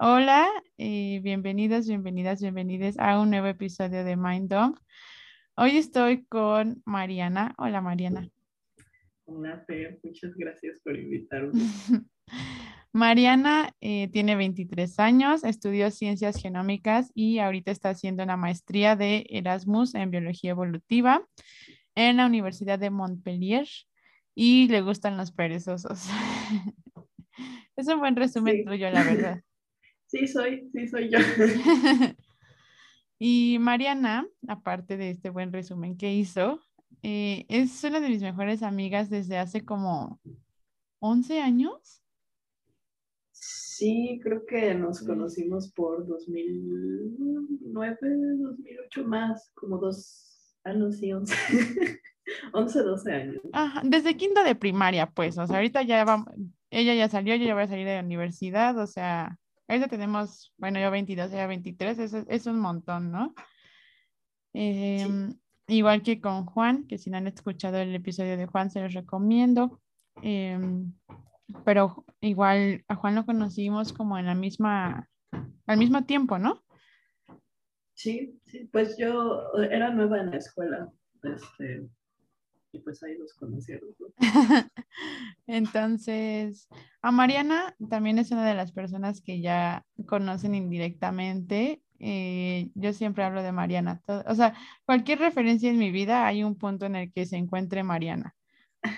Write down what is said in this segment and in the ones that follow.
Hola, y bienvenidas, bienvenidas, bienvenidas a un nuevo episodio de Mind Dump. Hoy estoy con Mariana. Hola, Mariana. Hola, Fer. Muchas gracias por invitarme. Mariana eh, tiene 23 años, estudió ciencias genómicas y ahorita está haciendo una maestría de Erasmus en biología evolutiva en la Universidad de Montpellier y le gustan los perezosos. es un buen resumen tuyo, la verdad. Sí, soy, sí, soy yo. y Mariana, aparte de este buen resumen que hizo, eh, es una de mis mejores amigas desde hace como 11 años. Sí, creo que nos conocimos por 2009, 2008 más, como dos años, sí, 11. 11, 12 años. Ajá, desde quinto de primaria, pues, o sea, ahorita ya va, ella ya salió, yo ya voy a salir de la universidad, o sea, Ahorita tenemos, bueno, yo 22, ella 23, es, es un montón, ¿no? Em, igual que con Juan, que si no han escuchado el episodio de Juan, se los recomiendo. Em, pero igual a Juan lo conocimos como en la misma, al mismo tiempo, ¿no? Sí, sí, pues yo era nueva en la escuela, este, y pues ahí los conocieron. Entonces, a Mariana también es una de las personas que ya conocen indirectamente. Eh, yo siempre hablo de Mariana. o sea, cualquier referencia en mi vida hay un punto en el que se encuentre Mariana.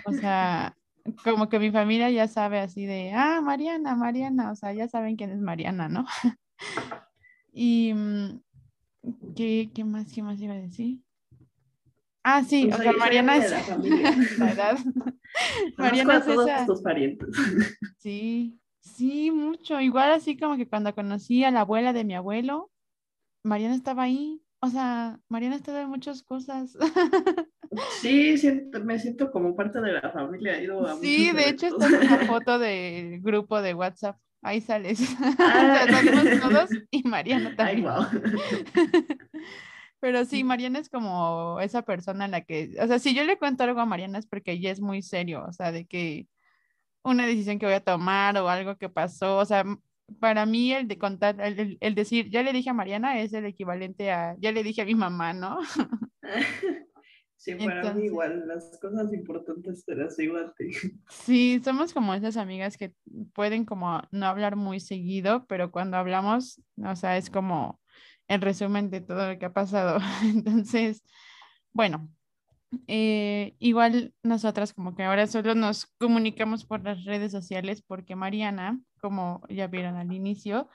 O sea, como que mi familia ya sabe así de, ah, Mariana, Mariana, o sea, ya saben quién es Mariana, ¿no? y, mm, ¿qué, ¿qué más, qué más iba a decir? Ah, sí, o sea, Mariana es la edad. Mariana es todos esa... tus parientes. Sí, sí, mucho. Igual así como que cuando conocí a la abuela de mi abuelo, Mariana estaba ahí. O sea, Mariana estaba en muchas cosas. Sí, me siento como parte de la familia. ido a sí, de hecho está en una foto del grupo de WhatsApp. Ahí sales. Ah. salimos todos y Mariana también. Ay, wow. Pero sí, Mariana es como esa persona en la que, o sea, si yo le cuento algo a Mariana es porque ella es muy serio, o sea, de que una decisión que voy a tomar o algo que pasó, o sea, para mí el de contar, el, el, decir, ya le dije a Mariana es el equivalente a, ya le dije a mi mamá, ¿no? Sí, para mí igual, las cosas importantes te las digo a ti. Sí, somos como esas amigas que pueden como no hablar muy seguido, pero cuando hablamos, o sea, es como el resumen de todo lo que ha pasado. Entonces, bueno, eh, igual nosotras como que ahora solo nos comunicamos por las redes sociales porque Mariana, como ya vieron al inicio,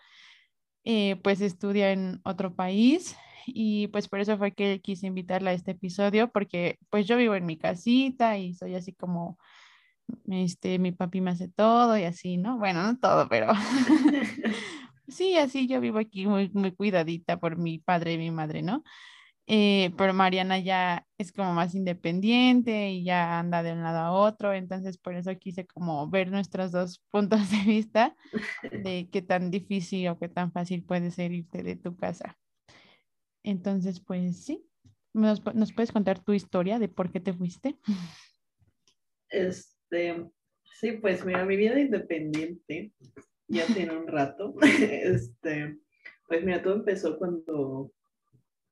eh, pues estudia en otro país y pues por eso fue que quise invitarla a este episodio porque pues yo vivo en mi casita y soy así como este mi papi me hace todo y así, ¿no? Bueno, no todo, pero Sí, así yo vivo aquí muy, muy cuidadita por mi padre y mi madre, ¿no? Eh, pero Mariana ya es como más independiente y ya anda de un lado a otro, entonces por eso quise como ver nuestros dos puntos de vista de qué tan difícil o qué tan fácil puede ser irte de tu casa. Entonces, pues sí, ¿nos, nos puedes contar tu historia de por qué te fuiste? Este, sí, pues mira, mi vida independiente ya tiene un rato. este, pues mira, todo empezó cuando,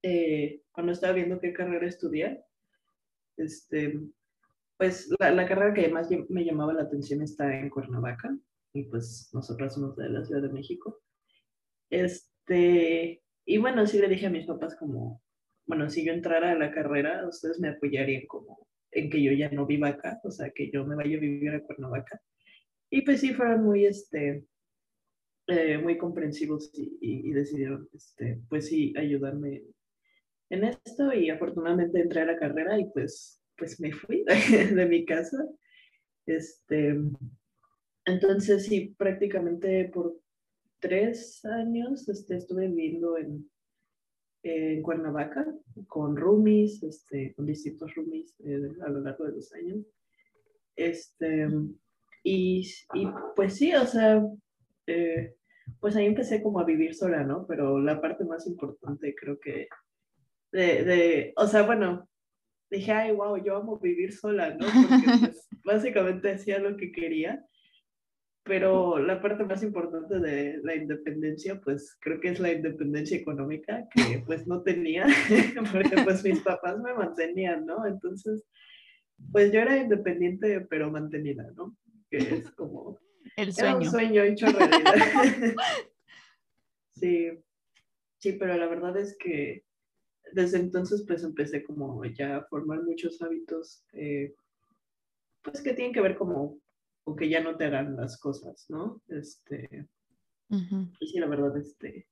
eh, cuando estaba viendo qué carrera estudiar. Este, pues la, la, carrera que más me llamaba la atención está en Cuernavaca y pues nosotros somos de la Ciudad de México. Este, y bueno, sí le dije a mis papás como, bueno, si yo entrara a la carrera, ustedes me apoyarían como en que yo ya no viva acá, o sea, que yo me vaya a vivir a Cuernavaca. Y pues sí, fueron muy, este, eh, muy comprensivos y, decidieron, este, pues sí, ayudarme en esto y afortunadamente entré a la carrera y pues, pues me fui de, mi casa. Este, entonces sí, prácticamente por tres años este, estuve viviendo en, en Cuernavaca con roomies, este, con distintos roomies eh, a lo largo de los años. Este, y, y pues sí, o sea, eh, pues ahí empecé como a vivir sola, ¿no? Pero la parte más importante creo que de, de o sea, bueno, dije, ay, wow, yo amo vivir sola, ¿no? Porque pues, básicamente hacía lo que quería. pero la parte más importante de la independencia, pues creo que es la independencia económica, que pues no tenía, porque pues mis papás me mantenían, ¿no? Entonces, pues yo era independiente, pero mantenida, ¿no? Que es como... El sueño. un sueño hecho realidad. sí, sí, pero la verdad es que desde entonces pues empecé como ya a formar muchos hábitos, eh, pues que tienen que ver como o que ya no te hagan las cosas, ¿no? Este, Y sí, la verdad, este,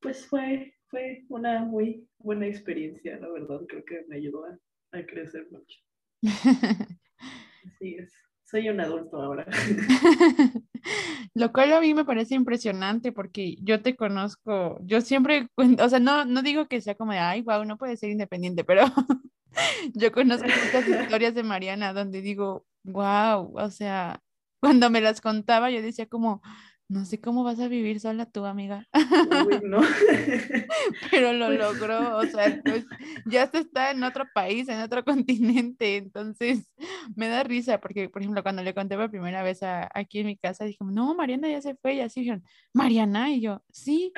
pues fue, fue una muy buena experiencia, la verdad, creo que me ayudó a, crecer mucho. Así es, soy un adulto ahora. Lo cual a mí me parece impresionante porque yo te conozco, yo siempre, o sea, no, no digo que sea como de, ay, wow, no puede ser independiente, pero yo conozco muchas historias de Mariana donde digo, wow, o sea, cuando me las contaba yo decía como, no sé cómo vas a vivir sola tú, amiga. no. Pero lo pues logró, o sea, pues, ya se está en otro país, en otro continente, entonces me da risa porque, por ejemplo, cuando le conté por primera vez aquí en mi casa, dije, no, Mariana ya se fue, y así dijeron, Mariana, y yo, sí.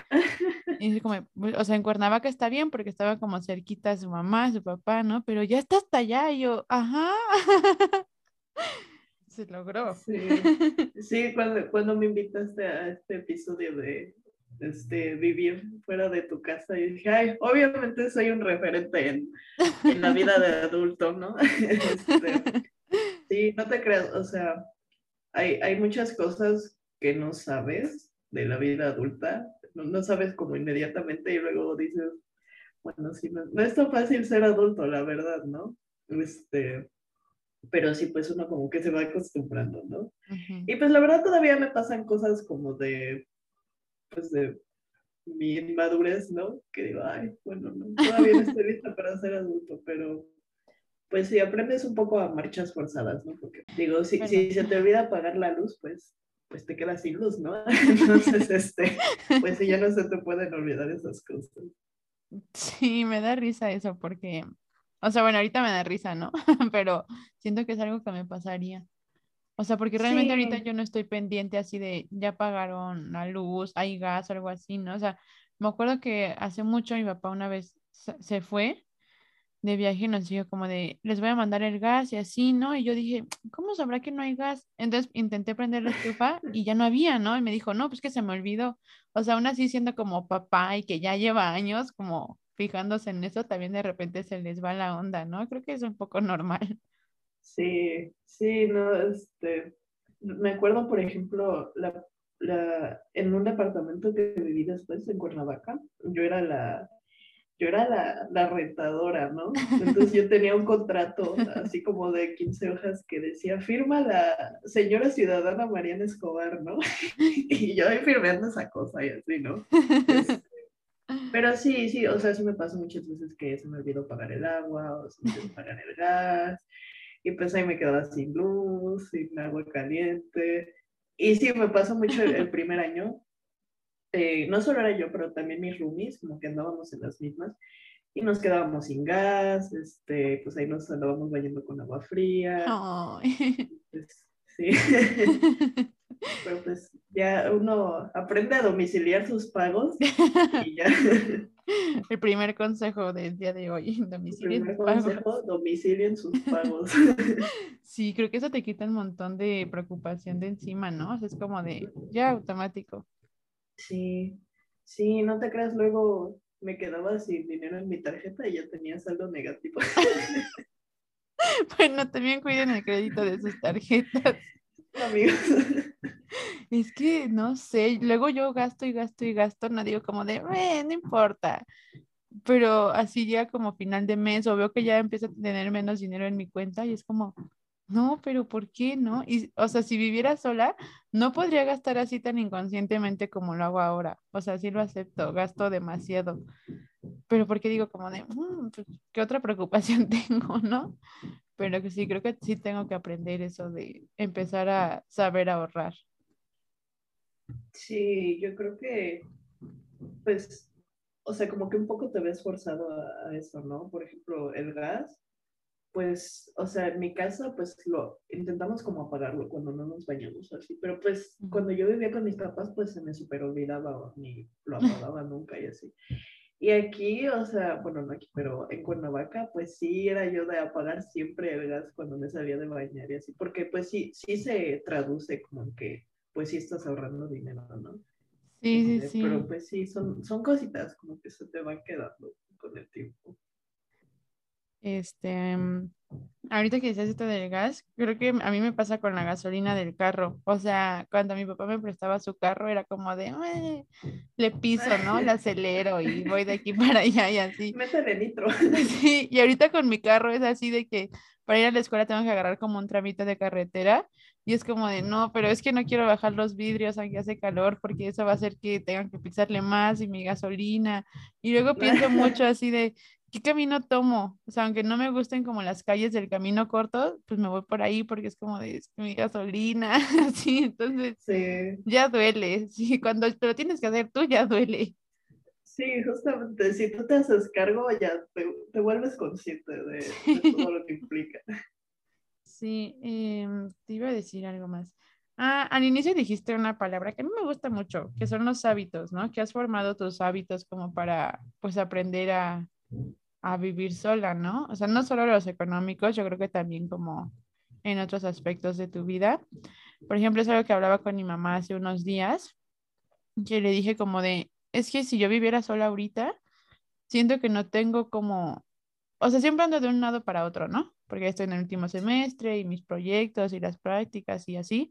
Y como, pues, o sea, en Cuernavaca está bien porque estaba como cerquita su mamá, su papá, ¿no? Pero ya está hasta allá, y yo, ajá. Se logró. Sí, cuando, cuando me invitaste a este episodio de este, vivir fuera de tu casa, y dije, ay, obviamente soy un referente en, en la vida de adulto, ¿no? Este, sí, no te creas, o sea, hay, hay muchas cosas que no sabes de la vida adulta, no, no sabes como inmediatamente y luego dices, bueno, sí, no, no es tan fácil ser adulto, la verdad, ¿no? Este, pero sí, pues uno como que se va acostumbrando, ¿no? Y pues la verdad todavía me pasan cosas como de, pues de mi inmadurez, ¿no? Que digo, ay, bueno, no, todavía no estoy lista para ser adulto, pero pues sí, aprendes un poco a marchas forzadas, ¿no? Porque digo, si, si se te olvida apagar la luz, pues pues te quedas sin luz, ¿no? Entonces, este, pues sí, ya no se te pueden olvidar esas cosas. Sí, me da risa eso porque o sea, bueno, ahorita me da risa, ¿no? Pero siento que es algo que me pasaría. O sea, porque realmente ahorita yo no estoy pendiente así de ya pagaron la luz, hay gas algo así, ¿no? O sea, me acuerdo que hace mucho mi papá una vez se fue de viaje y nos dijo como de, les voy a mandar el gas y así, ¿no? Y yo dije, ¿cómo sabrá que no hay gas? Entonces intenté prender la estufa y ya no había, ¿no? Y me dijo, no, pues que se me olvidó. O sea, aún así siendo como papá y que ya lleva años, como fijándose en eso, también de repente se les va la onda, ¿no? Creo que es un poco normal. Sí, sí, no, este, me acuerdo, por ejemplo, la, la, en un departamento que viví después en Cuernavaca, yo era la, yo era la, la, rentadora, ¿no? Entonces yo tenía un contrato así como de 15 hojas que decía, firma la señora ciudadana Mariana Escobar, ¿no? Y yo ahí firmando esa cosa y así, ¿no? Este, pero sí, sí, o sea, sí me pasó muchas veces que se me olvidó pagar el agua o se me olvidó pagar el gas y pues ahí me quedaba sin luz, sin agua caliente. Y sí, me pasó mucho el, primer año. Eh, no solo era yo, pero también mis roomies, como que andábamos en las mismas y nos quedábamos sin gas, este, pues ahí nos andábamos bañando con agua fría. Pues, sí. Pero pues ya uno aprende a domiciliar sus pagos y ya. El primer consejo del día de hoy, domicilien sus consejo, domicilien sus pagos. Sí, creo que eso te quita un montón de preocupación de encima, ¿no? O sea, es como de ya automático. Sí, sí, no te creas, luego me quedaba sin dinero en mi tarjeta y ya tenía saldo negativo. Bueno, también cuiden el crédito de sus tarjetas. Amigos. Es que no sé, luego yo gasto y gasto y gasto, no digo como de, no importa, pero así ya como final de mes o veo que ya empiezo a tener menos dinero en mi cuenta y es como, no, pero ¿por qué no? Y, o sea, si viviera sola, no podría gastar así tan inconscientemente como lo hago ahora. O sea, sí lo acepto, gasto demasiado. Pero porque digo como de, mm, pues, ¿qué otra preocupación tengo, no? Pero que sí, creo que sí tengo que aprender eso de empezar a saber ahorrar. Sí, yo creo que, pues, o sea, como que un poco te ves forzado a, eso, ¿no? Por ejemplo, el gas, pues, o sea, en mi casa, pues lo intentamos como apagarlo cuando no nos bañamos así, pero pues cuando yo vivía con mis papás, pues se me super olvidaba ni lo apagaba nunca y así. Y aquí, o sea, bueno, no aquí, pero en Cuernavaca, pues sí era yo de apagar siempre el gas cuando me salía de bañar y así, porque pues sí, sí se traduce como que, pues sí estás ahorrando dinero, ¿no? Sí, sí, sí. Pero pues sí, son, son cositas como que se te van quedando con el tiempo. Este, mm, ahorita que dices esto del gas, creo que a mí me pasa con la gasolina del carro. O sea, cuando mi papá me prestaba su carro, era como de, le piso, ¿no? Le acelero y voy de aquí para allá y así. Métele nitro. Sí, y ahorita con mi carro es así de que para ir a la escuela tengo que agarrar como un tramito de carretera y es como de, no, pero es que no quiero bajar los vidrios aunque hace calor porque eso va a hacer que tengan que pisarle más y mi gasolina. Y luego pienso mucho así de, ¿qué camino tomo? O sea, aunque no me gusten como las calles del camino corto, pues me voy por ahí porque es como de mi gasolina, así, entonces ya duele. Sí, cuando te lo tienes que hacer tú, ya duele. Sí, justamente, si tú te haces cargo, ya te, vuelves consciente de, todo lo que implica. Sí, em, te iba a decir algo más. Ah, al inicio dijiste una palabra que a mí me gusta mucho, que son los hábitos, ¿no? Que has formado tus hábitos como para, pues, aprender a, a vivir sola, ¿no? O sea, no solo los económicos, yo creo que también como en otros aspectos de tu vida. Por ejemplo, es algo que hablaba con mi mamá hace unos días, que le dije como de, es que si yo viviera sola ahorita, siento que no tengo como, o sea, siempre ando de un lado para otro, ¿no? Porque estoy en el último semestre y mis proyectos y las prácticas y así.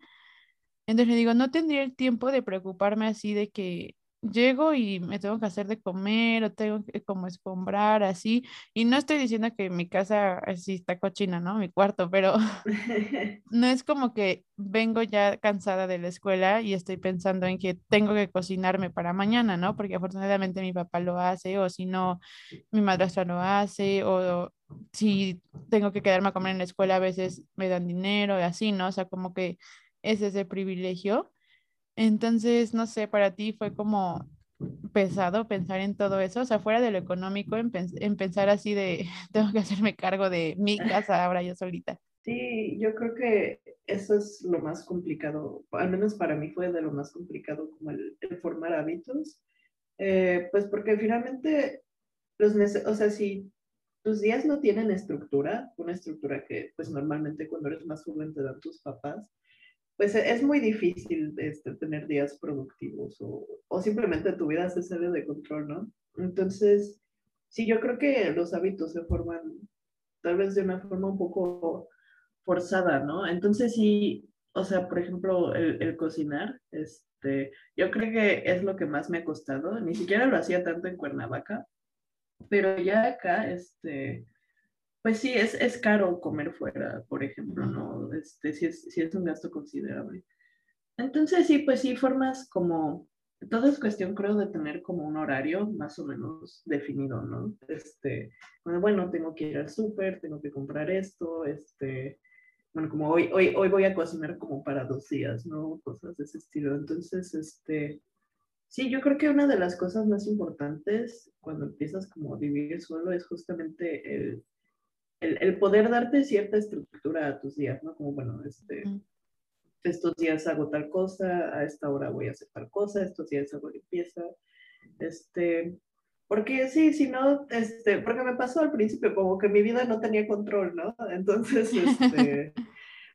Entonces digo, no tendría el tiempo de preocuparme así de que llego y me tengo que hacer de comer o tengo que como escombrar así. Y no estoy diciendo que mi casa así está cochina, ¿no? Mi cuarto, pero no es como que vengo ya cansada de la escuela y estoy pensando en que tengo que cocinarme para mañana, ¿no? Porque afortunadamente mi papá lo hace o si no, mi madrastra lo hace o si tengo que quedarme a comer en la escuela a veces me dan dinero y así, ¿no? O sea, como que es ese privilegio entonces, no sé, para ti fue como pesado pensar en todo eso, o sea, fuera de lo económico, en, pensar así de, tengo que hacerme cargo de mi casa ahora yo solita. Sí, yo creo que eso es lo más complicado, al menos para mí fue de lo más complicado como el, formar hábitos, eh, pues porque finalmente, los o sea, si tus días no tienen estructura, una estructura que pues normalmente cuando eres más joven te dan tus papás, pues e, es muy difícil este, tener días productivos o, o, simplemente tu vida se sale de control, ¿no? Entonces, sí, yo creo que los hábitos se forman tal vez de una forma un poco forzada, ¿no? Entonces, sí, o sea, por ejemplo, el, el cocinar, este, yo creo que es lo que más me ha costado. Ni siquiera lo hacía tanto en Cuernavaca, pero ya acá, este, pues sí, es, es caro comer fuera, por ejemplo, ¿no? Este, sí, es, sí es un gasto considerable. Entonces, sí, pues sí, formas como, todo es cuestión, creo, de tener como un horario más o menos definido, ¿no? Este, bueno, tengo que ir al súper, tengo que comprar esto, este, bueno, como hoy, hoy, hoy voy a cocinar como para dos días, ¿no? Cosas de ese estilo. Entonces, este, sí, yo creo que una de las cosas más importantes cuando empiezas como a vivir solo es justamente el el, poder darte cierta estructura a tus días, ¿no? Como, bueno, este, estos días hago tal cosa, a esta hora voy a hacer tal cosa, estos días hago limpieza, este, porque sí, si no, este, porque me pasó al principio como que mi vida no tenía control, ¿no? Entonces, este,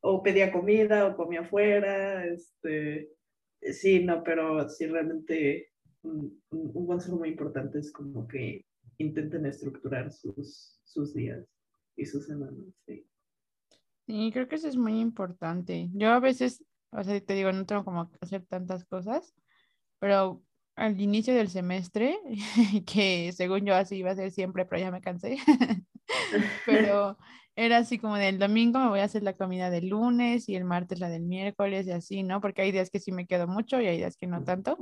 o pedía comida o comía afuera, este, sí, no, pero sí realmente un, un consejo muy importante es como que intenten estructurar sus, sus días y sus semanas, sí. Sí, creo que eso es muy importante. Yo a veces, o sea, te digo, no tengo como hacer tantas cosas, pero al inicio del semestre, que según yo así iba a ser siempre, pero ya me cansé, pero era así como del domingo me voy a hacer la comida del lunes y el martes la del miércoles y así, ¿no? Porque hay días que sí me quedo mucho y hay días que no tanto.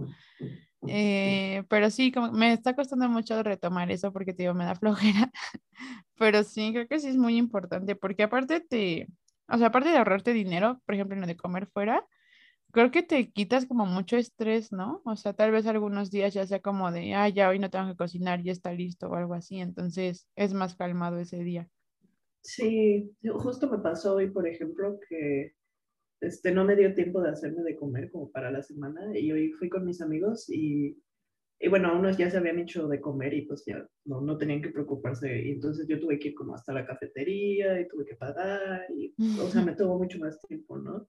Eh, pero sí, como me está costando mucho retomar eso porque te digo, me da flojera. pero sí, creo que sí es muy importante porque aparte te, o sea, aparte de ahorrarte dinero, por ejemplo, en lo de comer fuera, creo que te quitas como mucho estrés, ¿no? O sea, tal vez algunos días ya sea como de, ah, ya hoy no tengo que cocinar, ya está listo o algo así, entonces es más calmado ese día. Sí, justo me pasó hoy, por ejemplo, que este, no me dio tiempo de hacerme de comer como para la semana y hoy fui con mis amigos y, y bueno, unos ya se habían hecho de comer y pues ya no, no, tenían que preocuparse y entonces yo tuve que ir como hasta la cafetería y tuve que pagar y, o sea, me tomó mucho más tiempo, ¿no?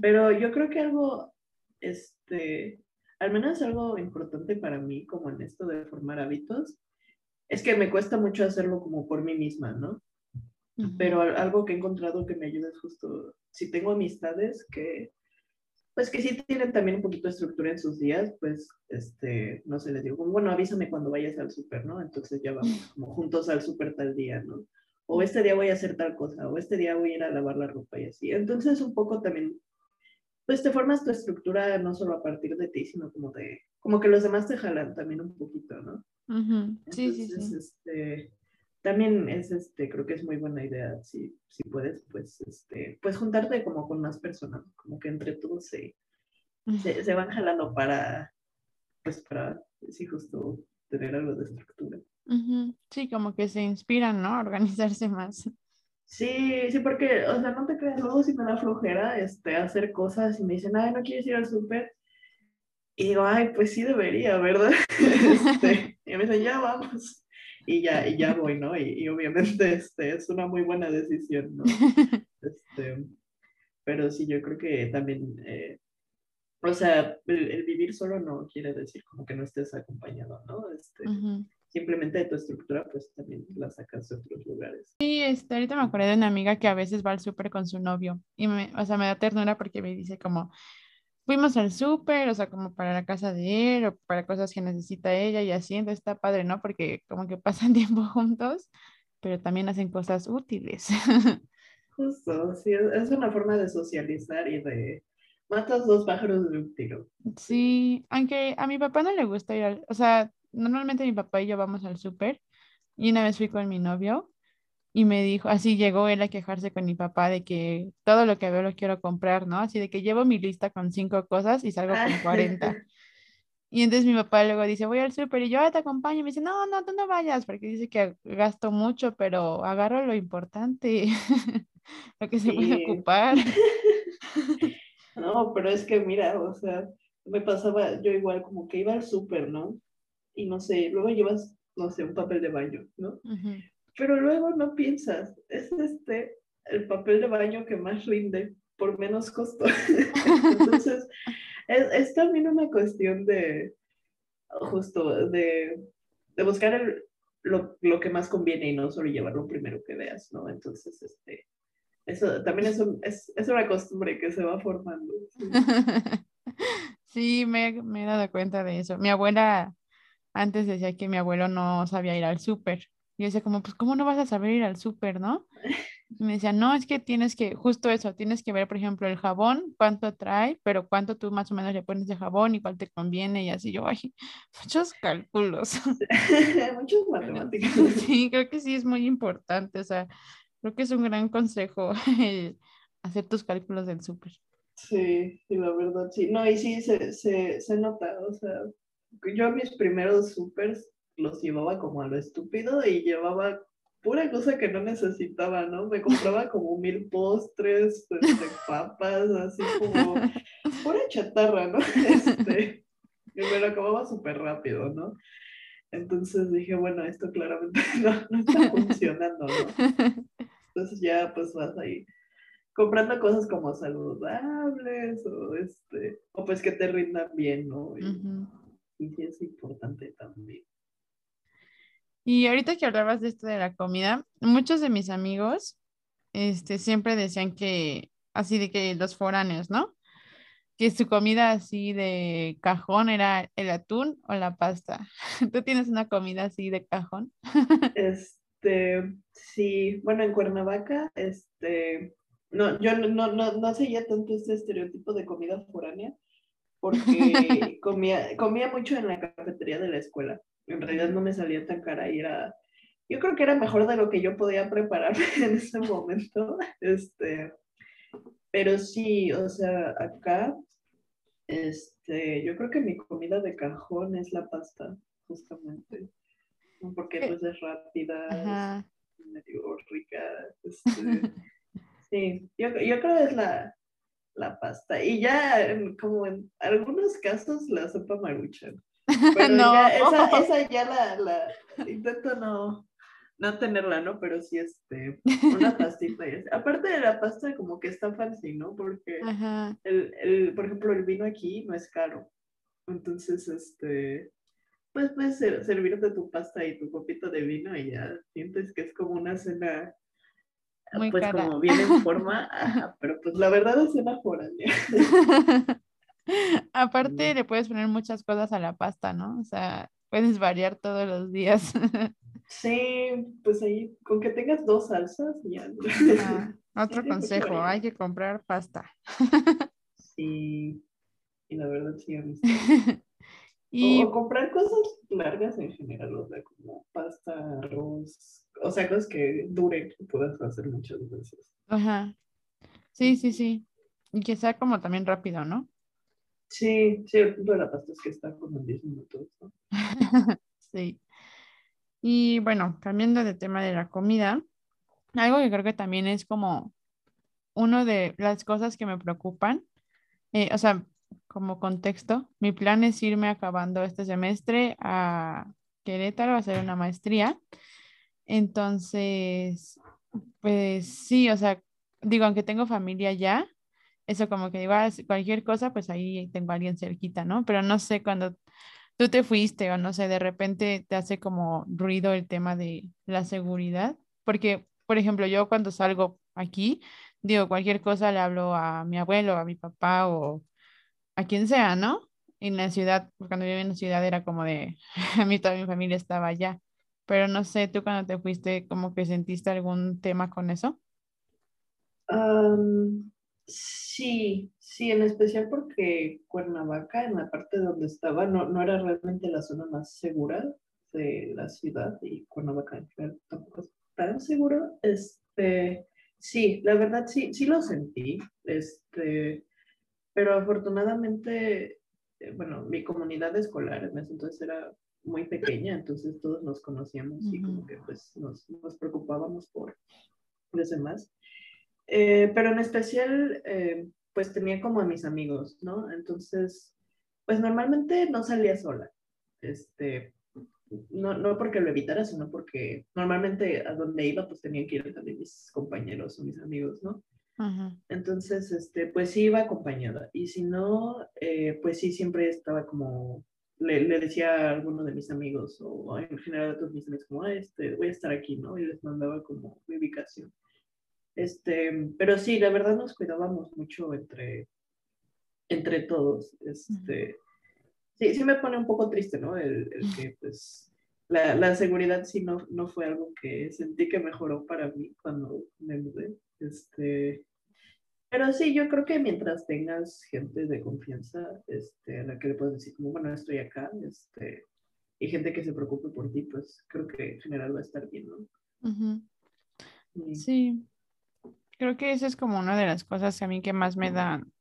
Pero yo creo que algo, este, al menos algo importante para mí como en esto de formar hábitos, es que me cuesta mucho hacerlo como por mí misma, ¿no? Pero algo que he encontrado que me ayuda es justo, si tengo amistades que, pues que sí tienen también un poquito de estructura en sus días, pues, este, no sé, les digo, bueno, avísame cuando vayas al súper, ¿no? Entonces ya vamos como juntos al súper tal día, ¿no? O este día voy a hacer tal cosa, o este día voy a ir a lavar la ropa y así. Entonces un poco también, pues te formas tu estructura no solo a partir de ti, sino como de, como que los demás te jalan también un poquito, ¿no? Sí, sí, sí. Este, también es, este, creo que es muy buena idea, si, si puedes, pues, este, pues juntarte como con más personas, como que entre todos se, se, van jalando para, pues, para, sí, justo tener algo de estructura. Sí, como que se inspiran, ¿no? A organizarse más. Sí, sí, porque, o sea, no te creas, luego si me da flojera este, hacer cosas y me dicen, ay, ¿no quieres ir al súper? Y digo, ay, pues sí debería, ¿verdad? este, y me dicen, ya vamos y ya, y ya voy, ¿no? Y, obviamente este, es una muy buena decisión, ¿no? Este, pero sí, yo creo que también, eh, o sea, el, vivir solo no quiere decir como que no estés acompañado, ¿no? Este, Simplemente de tu estructura, pues también la sacas de otros lugares. Sí, este, ahorita me acordé de una amiga que a veces va al súper con su novio y me, o sea, me da ternura porque me dice como, fuimos al súper, o sea, como para la casa de él o para cosas que necesita ella y así, entonces está padre, ¿no? Porque como que pasan tiempo juntos, pero también hacen cosas útiles. Justo, sí, es una forma de socializar y de matas dos pájaros de un tiro. Sí, aunque a mi papá no le gusta ir al, o sea, normalmente mi papá y yo vamos al súper y una vez fui con mi novio y me dijo, así llegó él a quejarse con mi papá de que todo lo que veo lo quiero comprar, ¿no? Así de que llevo mi lista con cinco cosas y salgo con 40. Y entonces mi papá luego dice, voy al súper y yo ah, te acompaño. Y me dice, no, no, tú no vayas, porque dice que gasto mucho, pero agarro lo importante, lo que se puede ocupar. no, pero es que mira, o sea, me pasaba yo igual como que iba al súper, ¿no? Y no sé, luego llevas, no sé, un papel de baño, ¿no? Pero luego no piensas, es este el papel de baño que más rinde por menos costo. Entonces, es, también una cuestión de, justo, de, de buscar el, lo, lo, que más conviene y no solo llevar lo primero que veas, ¿no? Entonces, este, eso también es, un, es, es una costumbre que se va formando. Sí, me, me, he dado cuenta de eso. Mi abuela antes decía que mi abuelo no sabía ir al súper y yo decía como, pues, ¿cómo no vas a saber ir al súper, no? Y me decía, no, es que tienes que, justo eso, tienes que ver, por ejemplo, el jabón, cuánto trae, pero cuánto tú más o menos le pones de jabón y cuál te conviene y así. Yo, ay, muchos cálculos. Muchos matemáticas. Sí, creo que sí es muy importante, o sea, creo que es un gran consejo hacer tus cálculos del súper. Sí, sí, la verdad, sí. No, y sí, se, se, se nota, o sea, yo mis primeros súpers los llevaba como a lo estúpido y llevaba pura cosa que no necesitaba, ¿no? Me compraba como mil postres, este, papas, así como pura chatarra, ¿no? Este, y me lo acababa súper rápido, ¿no? Entonces dije, bueno, esto claramente no, no está funcionando, ¿no? Entonces ya pues vas ahí comprando cosas como saludables o este, o pues que te rindan bien, ¿no? Y, sí es importante también. Y ahorita que hablabas de esto de la comida, muchos de mis amigos este, siempre decían que, así de que los foráneos, ¿no? Que su comida así de cajón era el atún o la pasta. ¿Tú tienes una comida así de cajón? Este, sí, bueno, en Cuernavaca, este, no, yo no, no, no seguía tanto este estereotipo de comida foránea, porque comía, comía mucho en la cafetería de la escuela en realidad no me salía tan cara y era, yo creo que era mejor de lo que yo podía preparar en ese momento, este, pero sí, o sea, acá, este, yo creo que mi comida de cajón es la pasta, justamente, porque pues es rápida. medio rica. Este, sí, yo, yo creo que es la, la pasta. Y ya, como en algunos casos, la sopa maruchan. Pero No. ya, esa, esa ya la, la intento no, no tenerla, ¿no? Pero sí, este, una pastita. y así. Aparte de la pasta, como que está fancy, ¿no? Porque el, el, por ejemplo, el vino aquí no es caro. Entonces, este, pues puedes ser- servirte tu pasta y tu copita de vino y ya sientes que es como una cena, Muy pues cara. como bien en forma, ajá, pero pues la verdad es cena foránea. Aparte, le puedes poner muchas cosas a la pasta, ¿no? O sea, puedes variar todos los días. Sí, pues ahí, con que tengas dos salsas, ya. Ah, Otro Sí, consejo, hay que comprar pasta. Sí, y la verdad sí. Y O, o comprar cosas largas en general, o sea, como pasta, arroz, o sea, cosas que duren, que puedas hacer muchas veces. Ajá. Sí, sí, sí. Y que sea como también rápido, ¿no? Sí, sí, el punto de la pasta es que está como en 10 minutos. Sí. Y bueno, cambiando de tema de la comida, algo que creo que también es como una de las cosas que me preocupan, eh, o sea, como contexto, mi plan es irme acabando este semestre a Querétaro a hacer una maestría. Entonces, pues sí, o sea, digo, aunque tengo familia ya, eso como que digo, cualquier cosa, pues ahí tengo a alguien cerquita, ¿no? Pero no sé, cuando tú te fuiste o no sé, de repente te hace como ruido el tema de la seguridad, porque, por ejemplo, yo cuando salgo aquí, digo, cualquier cosa le hablo a mi abuelo, a mi papá o a quien sea, ¿no? En la ciudad, cuando vivía en la ciudad era como de, a mí toda mi familia estaba allá, pero no sé, tú cuando te fuiste, como que sentiste algún tema con eso. Am, sí, sí, en especial porque Cuernavaca, en la parte donde estaba, no, no era realmente la zona más segura de la ciudad y Cuernavaca tampoco es tan seguro. Este, sí, la verdad sí, sí lo sentí, este, pero afortunadamente, eh, bueno, mi comunidad escolar en ese entonces era muy pequeña, entonces todos nos conocíamos y como que pues nos, nos preocupábamos por los demás. Eh, pero en especial, eh, pues tenía como a mis amigos, ¿no? Entonces, pues normalmente no salía sola. Este, no, no porque lo evitara, sino porque normalmente a donde iba, pues tenía que ir también mis compañeros o mis amigos, ¿no? Ajá. Entonces, este, pues sí iba acompañada. Y si no, eh, pues sí siempre estaba como, le, le decía a alguno de mis amigos o en general a todos mis amigos como, "Ah, este, voy a estar aquí, ¿no? Y les mandaba como mi ubicación. Este, pero sí, la verdad nos cuidábamos mucho entre, entre todos. Este, sí, sí me pone un poco triste, ¿no? El, el que, pues, la, la seguridad sí no, no fue algo que sentí que mejoró para mí cuando me mudé. Este, pero sí, yo creo que mientras tengas gente de confianza, este, a la que le puedes decir como, bueno, estoy acá, este, y gente que se preocupe por ti, pues creo que en general va a estar bien, ¿no? Ujú. Y- Sí, creo que esa es como una de las cosas a mí que más me dan,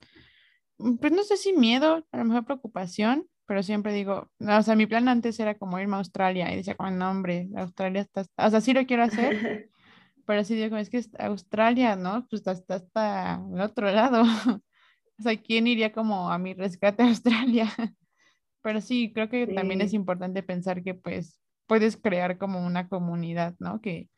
mm, pues no sé si miedo, a lo mejor preocupación, pero siempre digo, o sea, mi plan antes era como irme a Australia y decía, como, no, hombre, Australia está, o sea, sí lo quiero hacer, pero sí digo, es que Australia, ¿no? Pues está hasta el otro lado. O sea, ¿quién iría como a mi rescate a Australia? Pero sí, creo que también es Sí. importante pensar que pues puedes crear como una comunidad, ¿no? Que,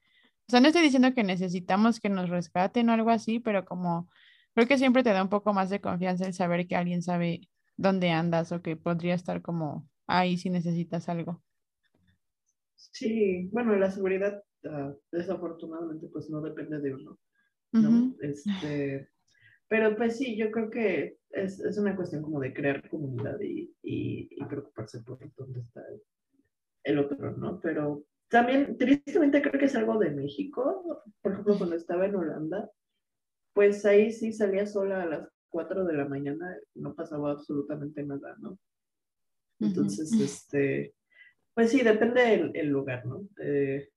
o sea, no estoy diciendo que necesitamos que nos rescaten o algo así, pero como creo que siempre te da un poco más de confianza el saber que alguien sabe dónde andas o que podría estar como ahí si necesitas algo. Sí, bueno, la seguridad ah, desafortunadamente pues no depende de uno, Este, pero pues sí, yo creo que es, es una cuestión como de crear comunidad y, y, y preocuparse por dónde está el, el otro, ¿no? Pero también, tristemente creo que es algo de México, por ejemplo, cuando estaba en Holanda, pues ahí sí salía sola a las 4 de la mañana, no pasaba absolutamente nada, ¿no? Entonces, este, pues sí, depende del el lugar, ¿no? Eh,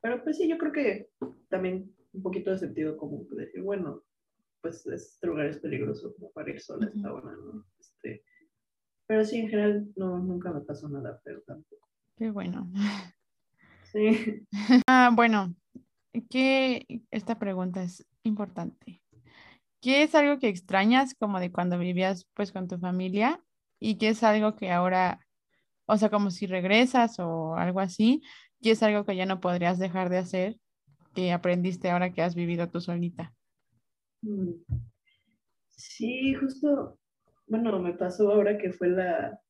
pero pues sí, yo creo que también un poquito de sentido común, de decir, bueno, pues este lugar es peligroso como para ir sola a esta hora, ¿no? Este, pero sí, en general no, nunca me pasó nada, pero tampoco. Qué bueno. Sí, Ah, bueno, ¿qué, esta pregunta es importante. ¿Qué es algo que extrañas como de cuando vivías pues con tu familia y qué es algo que ahora, o sea, como si regresas o algo así, qué es algo que ya no podrías dejar de hacer que aprendiste ahora que has vivido tú solita? Mm. Sí, justo, bueno, me pasó ahora que fue la,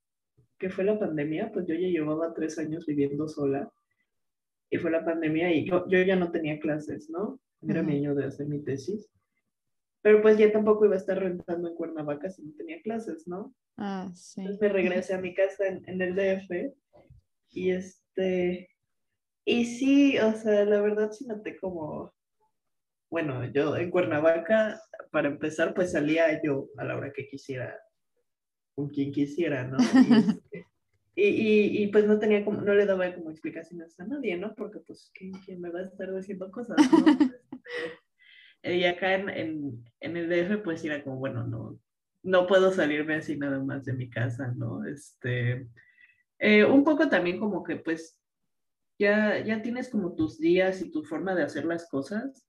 que fue la pandemia, pues yo ya llevaba tres años viviendo sola y fue la pandemia y yo, yo ya no tenía clases, ¿no? Era mi año de hacer mi tesis. Pero pues ya tampoco iba a estar rentando en Cuernavaca si no tenía clases, ¿no? Ah, sí. Entonces me regresé a mi casa en, en el DF y este, y sí, o sea, la verdad sí noté como, bueno, yo en Cuernavaca, para empezar, pues salía yo a la hora que quisiera, con quien quisiera, ¿no? Y, y, y, pues no tenía como, no le daba como explicaciones a nadie, ¿no? Porque pues, ¿quién, quién me va a estar diciendo cosas, ¿no? Este, y acá en, en, en, el DF pues era como, bueno, no, no puedo salirme así nada más de mi casa, ¿no? Este, eh, un poco también como que pues ya, ya tienes como tus días y tu forma de hacer las cosas,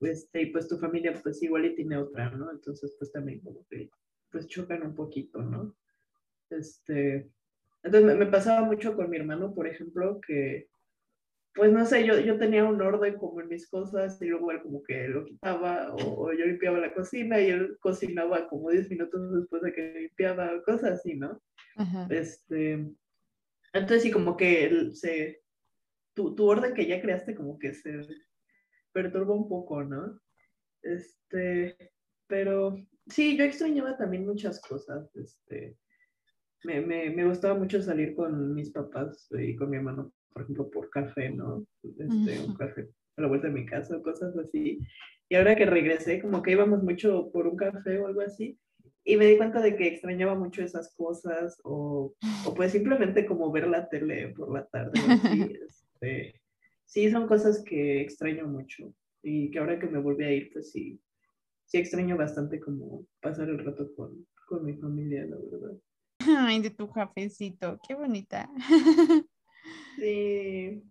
este, y pues tu familia pues igual y tiene otra, ¿no? Entonces pues también como que pues chocan un poquito, ¿no? Este, entonces me, pasaba mucho con mi hermano, por ejemplo, que pues no sé, yo, yo tenía un orden como en mis cosas y luego él como que lo quitaba o, yo limpiaba la cocina y él cocinaba como 10 minutos después de que limpiaba, cosas así, ¿no? Este, entonces sí, como que él se, tu, tu, orden que ya creaste como que se perturba un poco, ¿no? Este, pero sí, yo extrañaba también muchas cosas, este, me, me, me, gustaba mucho salir con mis papás y con mi hermano, por ejemplo, por café, ¿no? Este, Un café a la vuelta de mi casa, cosas así. Y ahora que regresé, como que íbamos mucho por un café o algo así, y me di cuenta de que extrañaba mucho esas cosas, o, o pues simplemente como ver la tele por la tarde. Así, este, sí, son cosas que extraño mucho, y que ahora que me volví a ir, pues sí, sí extraño bastante como pasar el rato con, con mi familia, la verdad. Ay, de tu cafecito, qué bonita. Sí.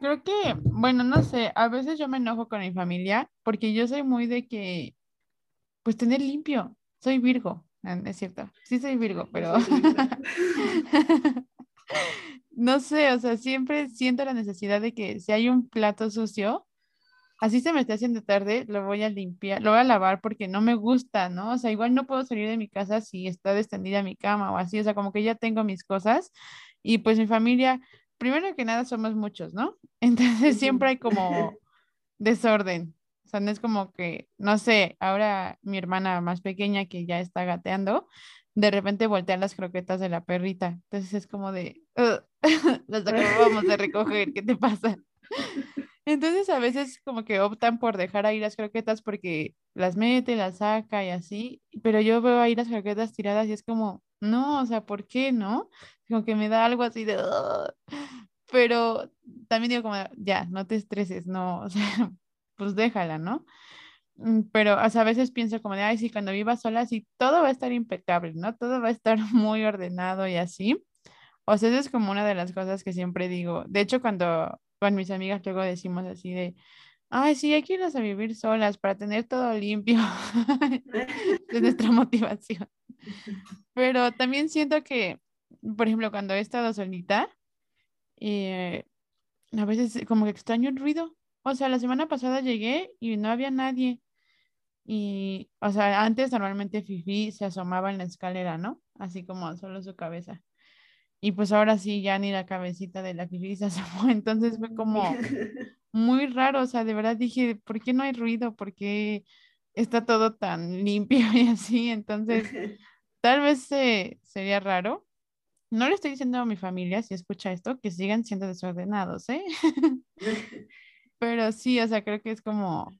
Creo que, bueno, no sé, a veces yo me enojo con mi familia porque yo soy muy de que, pues tener limpio, soy Virgo, ah, es cierto, sí soy Virgo, pero no sé, o sea, siempre siento la necesidad de que si hay un plato sucio, así se me está haciendo tarde, lo voy a limpiar, lo voy a lavar porque no me gusta, ¿no? O sea, igual no puedo salir de mi casa si está extendida mi cama o así, o sea, como que ya tengo mis cosas y pues mi familia, primero que nada somos muchos, ¿no? Entonces siempre hay como desorden. O sea, no es como que, no sé, ahora mi hermana más pequeña que ya está gateando, de repente voltean las croquetas de la perrita. Entonces es como de, las acabamos de recoger, ¿qué te pasa? Entonces a veces como que optan por dejar ahí las croquetas porque las mete, las saca y así, pero yo veo ahí las croquetas tiradas y es como, no, o sea, ¿por qué no? Como que me da algo así de, pero también digo como, ya, no te estreses, no, o sea, pues déjala, ¿no? Mm, pero o sea, a veces pienso como de, ay, sí, cuando viva sola, sí, todo va a estar impecable, ¿no? Todo va a estar muy ordenado y así. O sea, es como una de las cosas que siempre digo. De hecho, cuando con mis amigas luego decimos así de, ay, sí, hay que irnos a vivir solas para tener todo limpio. es nuestra motivación. Pero también siento que, por ejemplo, cuando he estado solita, eh, a veces como que extraño el ruido. O sea, la semana pasada llegué y no había nadie. Y, o sea, antes normalmente Fifi se asomaba en la escalera, ¿no? Así como solo su cabeza. Y pues ahora sí, ya ni la cabecita de la Fifi se asomó. Entonces fue como muy raro. O sea, de verdad dije, ¿por qué no hay ruido? ¿Por qué está todo tan limpio y así? Entonces, tal vez eh, sería raro. No le estoy diciendo a mi familia, si escucha esto, que sigan siendo desordenados, ¿eh? Pero sí, o sea, creo que es como,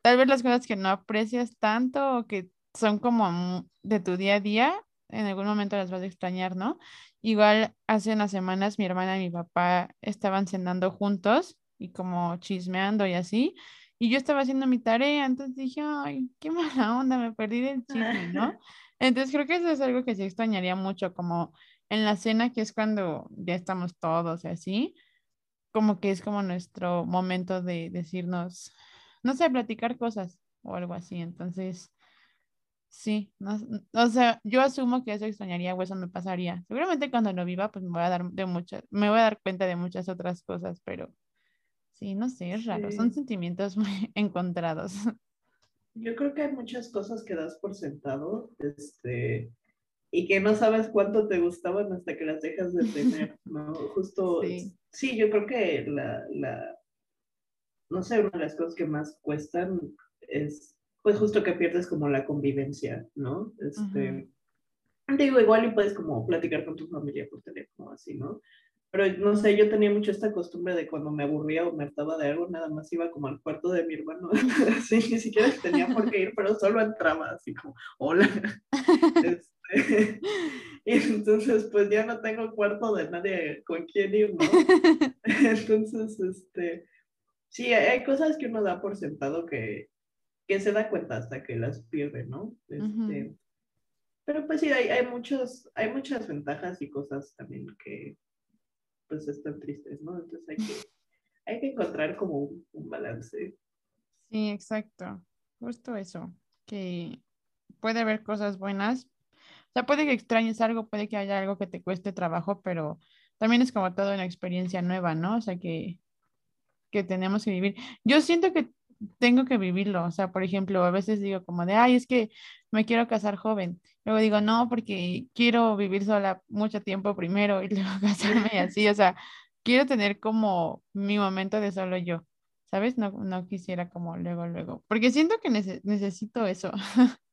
tal vez las cosas que no aprecias tanto o que son como de tu día a día, en algún momento las vas a extrañar, ¿no? Igual hace unas semanas mi hermana y mi papá estaban cenando juntos y como chismeando y así, y yo estaba haciendo mi tarea, entonces dije, ay, qué mala onda, me perdí del chisme, ¿no? Entonces creo que eso es algo que sí extrañaría mucho, como en la cena, que es cuando ya estamos todos y así, como que es como nuestro momento de decirnos, no sé, platicar cosas o algo así. Entonces, sí, no, o sea, yo asumo que eso extrañaría o eso me pasaría. Seguramente cuando lo viva, pues me voy a dar de muchas, me voy a dar cuenta de muchas otras cosas, pero sí, no sé, es raro, son sentimientos muy encontrados. Yo creo que hay muchas cosas que das por sentado, este, y que no sabes cuánto te gustaban hasta que las dejas de tener, ¿no? Justo, sí, yo creo que la, la, no sé, una de las cosas que más cuestan es, pues justo que pierdes como la convivencia, ¿no? Este, digo, igual y puedes como platicar con tu familia por teléfono, así, ¿no? Pero no sé, yo tenía mucho esta costumbre de cuando me aburría o me hartaba de algo, nada más iba como al cuarto de mi hermano. así, ni siquiera tenía por qué ir, pero solo entraba así como, hola. Este, y entonces, pues ya no tengo cuarto de nadie con quien ir, ¿no? Entonces, este, sí, hay cosas que uno da por sentado que, que se da cuenta hasta que las pierde, ¿no? Este, Pero pues sí, hay, hay, muchos, hay muchas ventajas y cosas también que, pues están tristes, ¿no? Entonces hay que, hay que encontrar como un, balance. Sí, exacto. Justo eso, que puede haber cosas buenas. O sea, puede que extrañes algo, puede que haya algo que te cueste trabajo, pero también es como toda una experiencia nueva, ¿no? O sea, que, que tenemos que vivir. Yo siento que tengo que vivirlo. O sea, por ejemplo, a veces digo como de, ay, es que me quiero casar joven. Luego digo, no, porque quiero vivir sola mucho tiempo primero y luego casarme y así. O sea, quiero tener como mi momento de solo yo. ¿Sabes? No, no quisiera como luego, luego. Porque siento que necesito eso.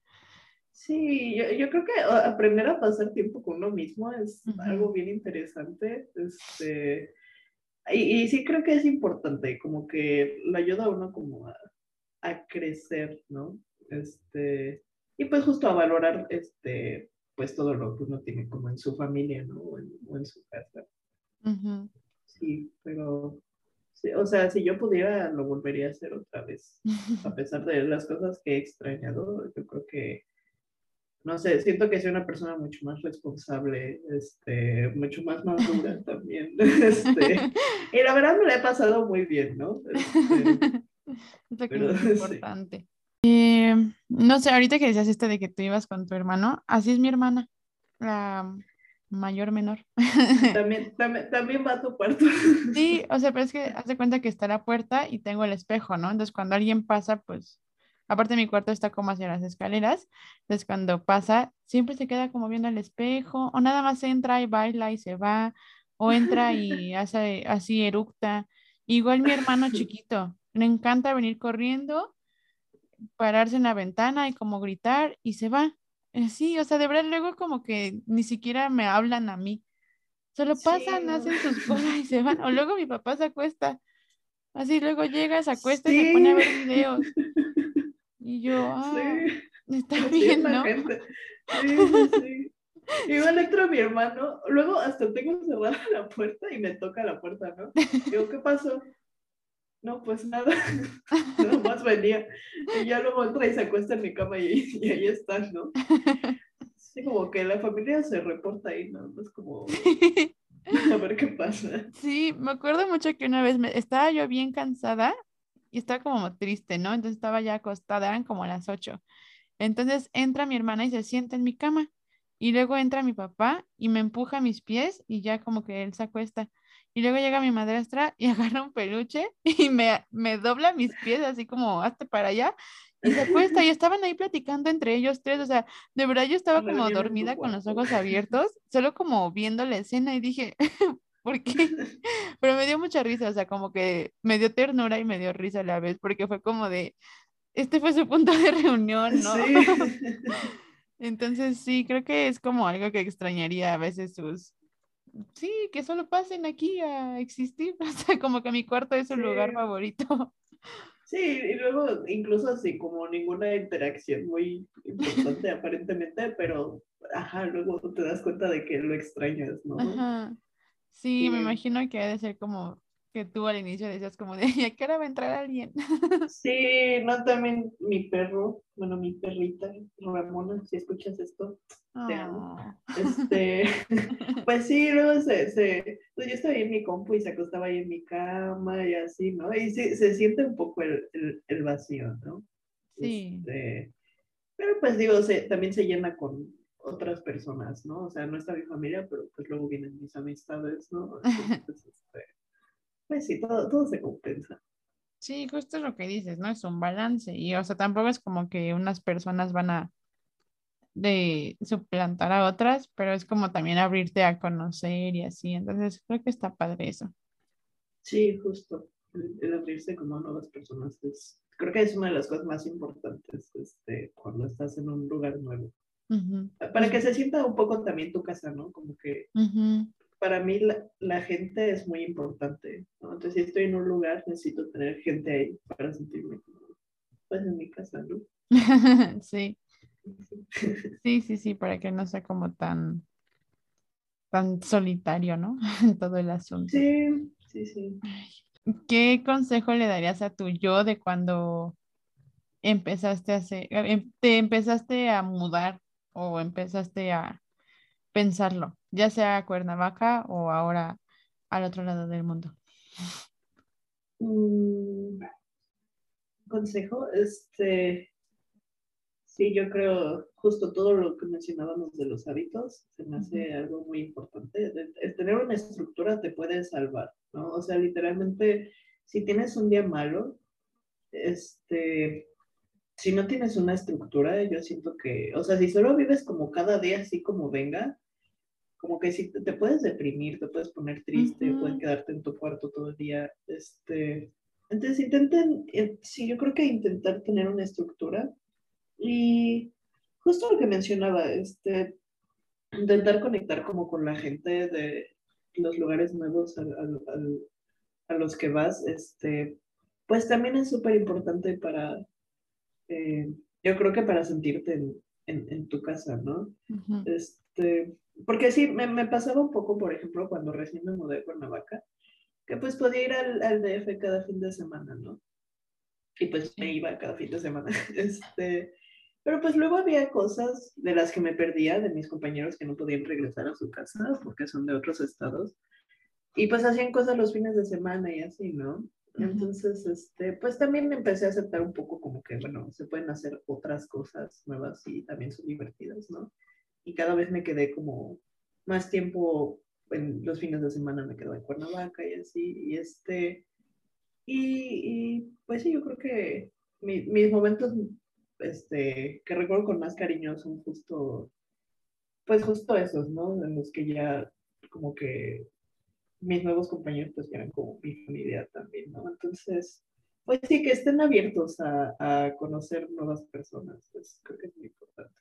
Sí, yo, yo, creo que aprender a pasar tiempo con uno mismo es algo bien interesante. Este, y, sí creo que es importante, como que lo ayuda a uno como a, a, crecer, ¿no? Este, y pues justo a valorar, este, pues todo lo que uno tiene como en su familia, ¿no? O en, su casa. Sí, pero, o sea, si yo pudiera, lo volvería a hacer otra vez. A pesar de las cosas que he extrañado, yo creo que no sé, siento que soy una persona mucho más responsable, este, mucho más madura también. Este, y la verdad me la he pasado muy bien, ¿no? Este, es importante. Eh, no sé, ahorita que decías esto de que tú ibas con tu hermano, así es mi hermana, la mayor menor. También, también, también va a tu cuarto. Sí, o sea, pero es que hace cuenta que está la puerta y tengo el espejo, ¿no? Entonces cuando alguien pasa, pues Aparte mi cuarto está como hacia las escaleras, entonces cuando pasa siempre se queda como viendo al espejo o nada más entra y baila y se va o entra y hace así eructa. Igual mi hermano chiquito, le encanta venir corriendo, pararse en la ventana y como gritar y se va. Eh, sí, o sea, de verdad luego como que ni siquiera me hablan a mí. Solo pasan, hacen sus cosas y se van. O luego mi papá se acuesta. Así luego llega, se acuesta y se pone a ver videos. Y yo, ah, está bien, ¿no? Sí, sí, sí. Igual entra mi hermano, luego hasta tengo cerrada la puerta y me toca la puerta, ¿no? Digo, ¿qué pasó? No, pues nada, nada más venía. Y ya luego entra y se acuesta en mi cama y, y ahí están, ¿no? Sí, como que la familia se reporta ahí, ¿no? Es como a ver qué pasa. Sí, me acuerdo mucho que una vez me, estaba yo bien cansada y estaba como triste, ¿no? Entonces estaba ya acostada, eran como las 8. Entonces entra mi hermana y se sienta en mi cama. Y luego entra mi papá y me empuja mis pies y ya como que él se acuesta. Y luego llega mi madrastra y agarra un peluche y me, me dobla mis pies así como hazte para allá y se acuesta y estaban ahí platicando entre ellos tres, o sea, de verdad yo estaba como dormida con los ojos abiertos, solo como viendo la escena y dije, ¿por qué? Pero me dio mucha risa, o sea, como que me dio ternura y me dio risa a la vez, porque fue como de, este fue su punto de reunión, ¿no? Sí. Entonces sí, creo que es como algo que extrañaría a veces sus, sí, que solo pasen aquí a existir, o sea, como que mi cuarto es su lugar favorito. Sí, y luego incluso así como ninguna interacción muy importante aparentemente, pero ajá, luego te das cuenta de que lo extrañas, ¿no? Ajá. Sí, me imagino que ha de ser como que tú al inicio decías como de, ¿a qué hora va a entrar alguien? Sí, no, también mi perro, bueno, mi perrita, Ramona, si escuchas esto, te amo. Ah. Este, pues sí, luego se, se, pues yo estaba ahí en mi compu y se acostaba ahí en mi cama y así, ¿no? Y sí, se siente un poco el, el, el vacío, ¿no? Sí. Este, pero pues digo, se, también se llena con otras personas, ¿no? O sea, no está mi familia, pero pues luego vienen mis amistades, ¿no? Entonces, este, pues sí, todo, todo se compensa. Sí, justo lo que dices, ¿no? Es un balance. Y, o sea, tampoco es como que unas personas van a de suplantar a otras, pero es como también abrirte a conocer y así. Entonces, creo que está padre eso. Sí, justo. El, el abrirse como a nuevas personas es, creo que es una de las cosas más importantes este, cuando estás en un lugar nuevo. Para que se sienta un poco también tu casa, ¿no? Como que para mí la, la gente es muy importante, ¿no? Entonces, si estoy en un lugar, necesito tener gente ahí para sentirme como, pues, en mi casa, ¿no? Sí, sí, sí, sí, para que no sea como tan, tan solitario, ¿no? Todo el asunto. Sí, sí, sí. ¿Qué consejo le darías a tu yo de cuando empezaste a hacer, em- te empezaste a mudar o empezaste a pensarlo, ya sea a Cuernavaca o ahora al otro lado del mundo? Mm, consejo, este, sí, yo creo justo todo lo que mencionábamos de los hábitos, se me hace algo muy importante. El tener una estructura te puede salvar, ¿no? O sea, literalmente, si tienes un día malo, este, si no tienes una estructura, yo siento que, o sea, si solo vives como cada día así como venga, como que si te, te puedes deprimir, te puedes poner triste, Ujú. puedes quedarte en tu cuarto todo el día, este, entonces intenten, eh, sí, yo creo que intentar tener una estructura y justo lo que mencionaba, este, intentar conectar como con la gente de los lugares nuevos al- al- al- a los que vas, este, pues también es súper importante para, eh, yo creo que para sentirte en, en- en tu casa, ¿no? Este, porque sí, me, me pasaba un poco, por ejemplo, cuando recién me mudé a Cuernavaca, que pues podía ir al, al DF cada fin de semana, ¿no? Y pues me iba cada fin de semana. Este, pero pues luego había cosas de las que me perdía de mis compañeros que no podían regresar a su casa porque son de otros estados. Y pues hacían cosas los fines de semana y así, ¿no? Entonces, este, pues también empecé a aceptar un poco como que, bueno, se pueden hacer otras cosas nuevas y también son divertidas, ¿no? Y cada vez me quedé como más tiempo en los fines de semana me quedo en Cuernavaca y así, y este, y, y, pues sí, yo creo que mi- mis momentos, este, que recuerdo con más cariño son justo, pues justo esos, ¿no? En los que ya como que mis nuevos compañeros pues eran como mi familia también, ¿no? Entonces, pues sí, que estén abiertos a, a conocer nuevas personas, pues creo que es muy importante.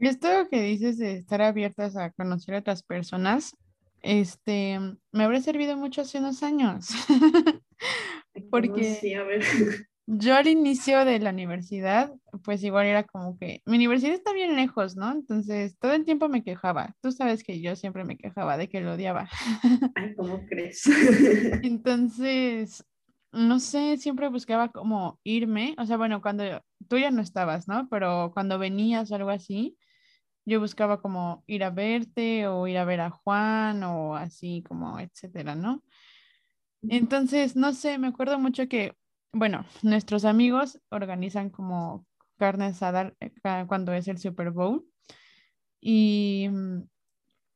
Esto que dices de estar abiertas a conocer a otras personas, este, me habría servido mucho hace unos años. Porque- ¿Cómo Sí, a ver. Yo al inicio de la universidad, pues igual era como que mi universidad está bien lejos, ¿no? Entonces todo el tiempo me quejaba. Tú sabes que yo siempre me quejaba de que lo odiaba. Ay, ¿cómo crees? Entonces, no sé, siempre buscaba como irme. O sea, bueno, cuando tú ya no estabas, ¿no? Pero cuando venías o algo así, yo buscaba como ir a verte o ir a ver a Juan o así como, etcétera, ¿no? Entonces, no sé, me acuerdo mucho que, bueno, nuestros amigos organizan como carne asada eh, cuando es el Super Bowl. Y mm,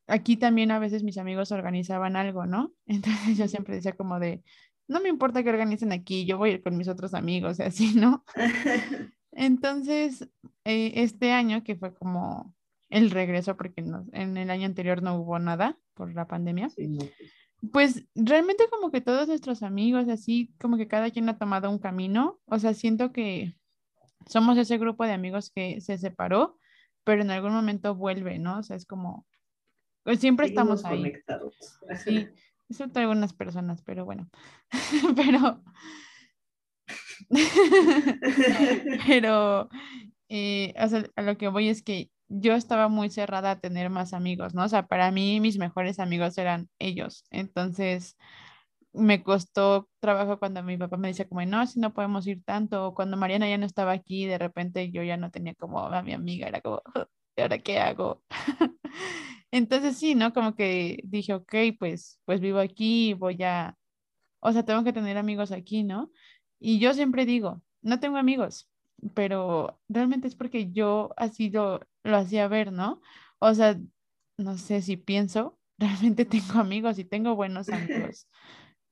aquí también a veces mis amigos organizaban algo, ¿no? Entonces yo siempre decía como de, no me importa que organicen aquí, yo voy a ir con mis otros amigos y así, ¿no? Entonces, eh, este año que fue como el regreso, porque no- en el año anterior no hubo nada por la pandemia. Sí, no, pues, Pues realmente como que todos nuestros amigos, así como que cada quien ha tomado un camino, o sea, siento que somos ese grupo de amigos que se separó, pero en algún momento vuelve, ¿no? O sea, es como, pues siempre seguimos estamos ahí. conectados. Sí, excepto algunas personas, pero bueno, pero, pero, eh, o sea, a lo que voy es que yo estaba muy cerrada a tener más amigos, ¿no? O sea, para mí mis mejores amigos eran ellos, entonces me costó trabajo cuando mi papá me decía como, no, si no podemos ir tanto, cuando Mariana ya no estaba aquí, de repente yo ya no tenía como a mi amiga, era como, ¿y ahora qué hago? Entonces sí, ¿no? Como que dije, ok, pues, pues vivo aquí, voy a, o sea, tengo que tener amigos aquí, ¿no? Y yo siempre digo, no tengo amigos, pero realmente es porque yo así lo, lo hacía ver, ¿no? O sea, no sé si pienso, realmente tengo amigos y tengo buenos amigos